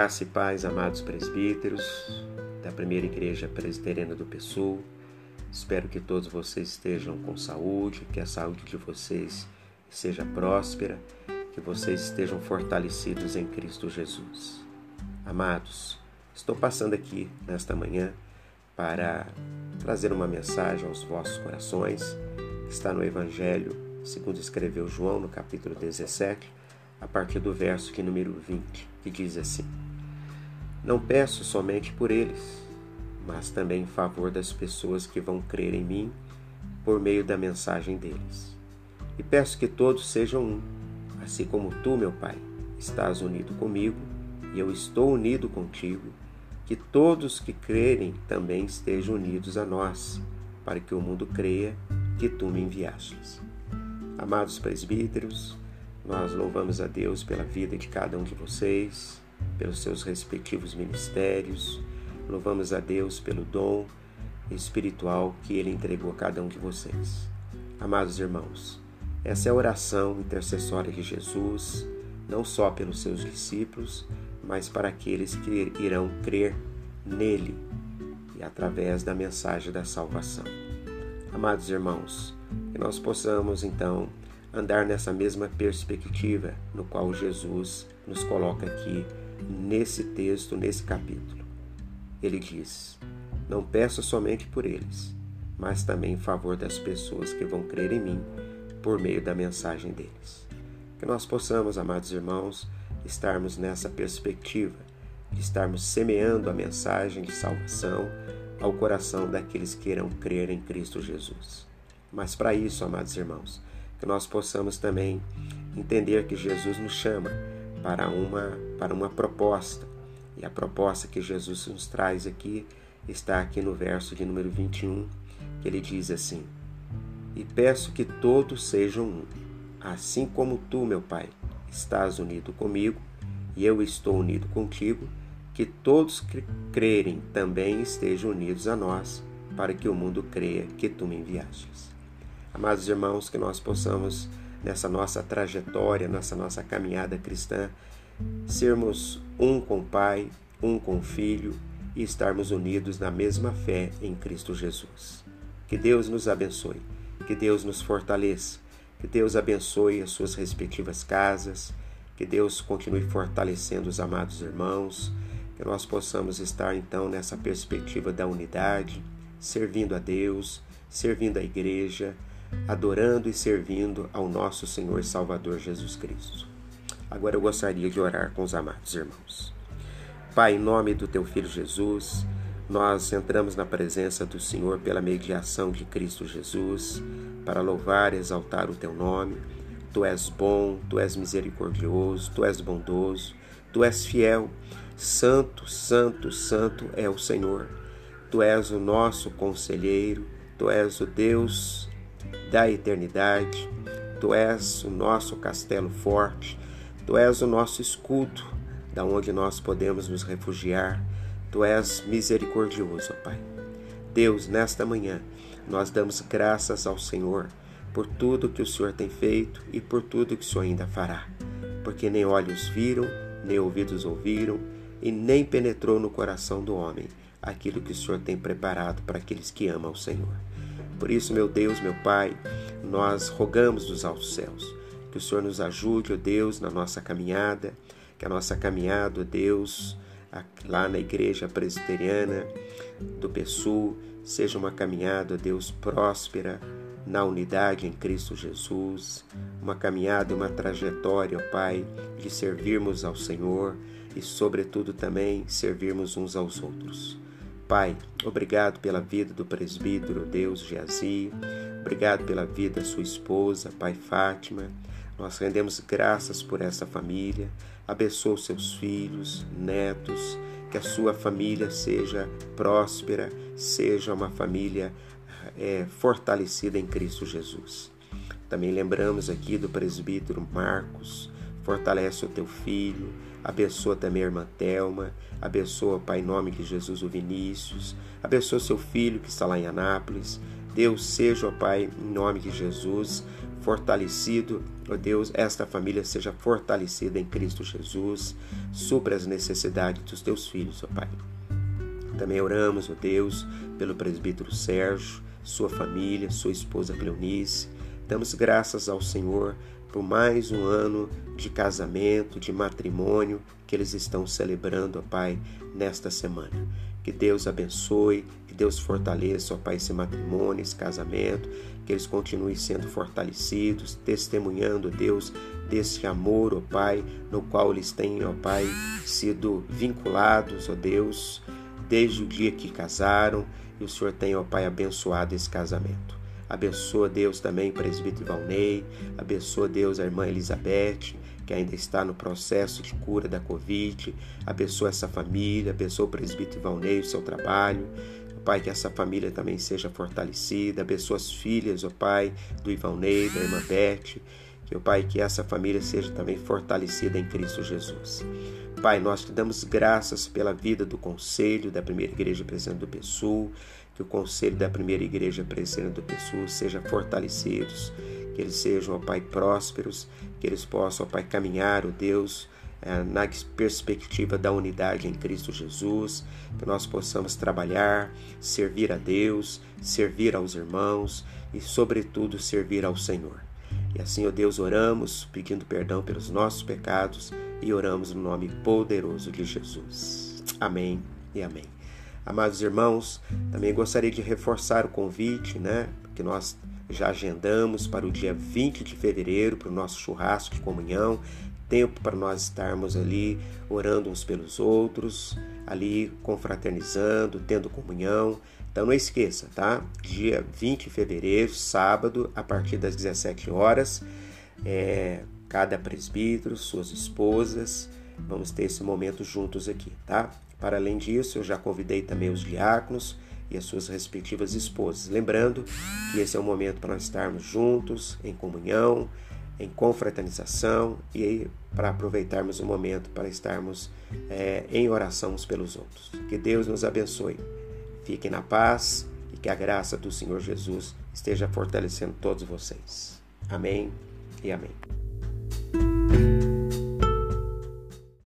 Graça e paz, amados presbíteros da primeira igreja presbiteriana do Pessul. Espero que todos vocês estejam com saúde, que a saúde de vocês seja próspera, que vocês estejam fortalecidos em Cristo Jesus. Amados, estou passando aqui nesta manhã para trazer uma mensagem aos vossos corações, está no Evangelho, segundo escreveu João, no capítulo 17, a partir do verso que número 20, que diz assim: Não peço somente por eles, mas também em favor das pessoas que vão crer em mim por meio da mensagem deles. E peço que todos sejam um, assim como tu, meu Pai, estás unido comigo e eu estou unido contigo, que todos que crerem também estejam unidos a nós, para que o mundo creia que tu me enviastes. Amados presbíteros, nós louvamos a Deus pela vida de cada um de vocês, pelos seus respectivos ministérios. Louvamos a Deus pelo dom espiritual que Ele entregou a cada um de vocês. Amados irmãos, essa é a oração intercessória de Jesus, não só pelos seus discípulos, mas para aqueles que irão crer nele e através da mensagem da salvação. Amados irmãos, que nós possamos então andar nessa mesma perspectiva no qual Jesus nos coloca aqui nesse texto, nesse capítulo. Ele diz: Não peço somente por eles, mas também em favor das pessoas que vão crer em mim por meio da mensagem deles. Que nós possamos, amados irmãos, estarmos nessa perspectiva de estarmos semeando a mensagem de salvação ao coração daqueles que irão crer em Cristo Jesus. Mas para isso, amados irmãos, que nós possamos também entender que Jesus nos chama para uma, para uma proposta. E a proposta que Jesus nos traz aqui está aqui no verso de número 21, que ele diz assim: E peço que todos sejam um, assim como tu, meu Pai, estás unido comigo e eu estou unido contigo, que todos que crerem também estejam unidos a nós, para que o mundo creia que tu me enviastes. Amados irmãos, que nós possamos, nessa nossa trajetória, nessa nossa caminhada cristã, sermos um com o Pai, um com o Filho e estarmos unidos na mesma fé em Cristo Jesus. Que Deus nos abençoe, que Deus nos fortaleça, que Deus abençoe as suas respectivas casas, que Deus continue fortalecendo os amados irmãos, que nós possamos estar então nessa perspectiva da unidade, servindo a Deus, servindo a igreja adorando e servindo ao nosso Senhor e Salvador Jesus Cristo. Agora eu gostaria de orar com os amados irmãos. Pai, em nome do teu filho Jesus, nós entramos na presença do Senhor pela mediação de Cristo Jesus, para louvar e exaltar o teu nome. Tu és bom, tu és misericordioso, tu és bondoso, tu és fiel. Santo, santo, santo é o Senhor. Tu és o nosso conselheiro, tu és o Deus da eternidade. Tu és o nosso castelo forte, tu és o nosso escudo, da onde nós podemos nos refugiar. Tu és misericordioso, Pai. Deus, nesta manhã, nós damos graças ao Senhor por tudo que o Senhor tem feito e por tudo que o Senhor ainda fará. Porque nem olhos viram, nem ouvidos ouviram, e nem penetrou no coração do homem aquilo que o Senhor tem preparado para aqueles que amam o Senhor. Por isso, meu Deus, meu Pai, nós rogamos dos altos céus que o Senhor nos ajude, ó Deus, na nossa caminhada, que a nossa caminhada, ó Deus, lá na igreja presbiteriana do Pessul, seja uma caminhada, ó Deus, próspera na unidade em Cristo Jesus, uma caminhada, uma trajetória, ó Pai, de servirmos ao Senhor e, sobretudo, também servirmos uns aos outros. Pai, obrigado pela vida do presbítero Deus Geazi, obrigado pela vida da sua esposa, Pai Fátima. Nós rendemos graças por essa família. Abençoa os seus filhos, netos, que a sua família seja próspera, seja uma família é, fortalecida em Cristo Jesus. Também lembramos aqui do presbítero Marcos, fortalece o teu filho, abençoa também a irmã Thelma, abençoa, Pai, em nome de Jesus, o Vinícius, abençoa seu filho que está lá em Anápolis. Deus seja, ó Pai, em nome de Jesus, fortalecido, ó Deus, esta família seja fortalecida em Cristo Jesus, supra as necessidades dos teus filhos, ó Pai. Também oramos, ó Deus, pelo presbítero Sérgio, sua família, sua esposa Cleonice. Damos graças ao Senhor por mais um ano de casamento, de matrimônio que eles estão celebrando, ó Pai, nesta semana. Que Deus abençoe, que Deus fortaleça, ó Pai, esse matrimônio, esse casamento, que eles continuem sendo fortalecidos, testemunhando, Deus, desse amor, ó Pai, no qual eles têm, ó Pai, sido vinculados, ó Deus, desde o dia que casaram, e o Senhor tem, ó Pai, abençoado esse casamento. Abençoa Deus também o presbítero Valnei, abençoa Deus a irmã Elizabeth, que ainda está no processo de cura da Covid. Abençoa essa família, abençoa o presbítero Valnei, o seu trabalho. Pai, que essa família também seja fortalecida. Abençoa as filhas, ó Pai, do Ivalnei, da irmã Beth. Que, ó Pai, que essa família seja também fortalecida em Cristo Jesus. Pai, nós te damos graças pela vida do conselho da primeira igreja presente do Pessul, que o conselho da primeira igreja presente do Pessul seja fortalecidos, que eles sejam, ó Pai, prósperos, que eles possam, ó Pai, caminhar, ó Deus, eh, na perspectiva da unidade em Cristo Jesus, que nós possamos trabalhar, servir a Deus, servir aos irmãos e, sobretudo, servir ao Senhor. E assim, ó Deus, oramos pedindo perdão pelos nossos pecados e oramos no nome poderoso de Jesus. Amém e amém. Amados irmãos, também gostaria de reforçar o convite, né, que nós já agendamos para o dia 20 de fevereiro para o nosso churrasco de comunhão, tempo para nós estarmos ali orando uns pelos outros, ali confraternizando, tendo comunhão. Então não esqueça, tá? Dia 20 de fevereiro, sábado, a partir das 17 horas, é, cada presbítero, suas esposas, vamos ter esse momento juntos aqui, tá? Para além disso, eu já convidei também os diáconos e as suas respectivas esposas. Lembrando que esse é o momento para nós estarmos juntos, em comunhão, em confraternização e para aproveitarmos o momento para estarmos é, em oração uns pelos outros. Que Deus nos abençoe. Fiquem na paz e que a graça do Senhor Jesus esteja fortalecendo todos vocês. Amém e amém.